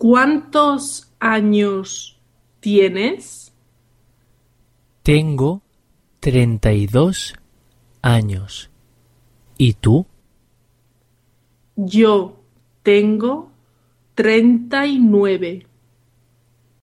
¿Cuántos años tienes? Tengo treinta y dos años. ¿Y tú? Yo tengo treinta y nueve.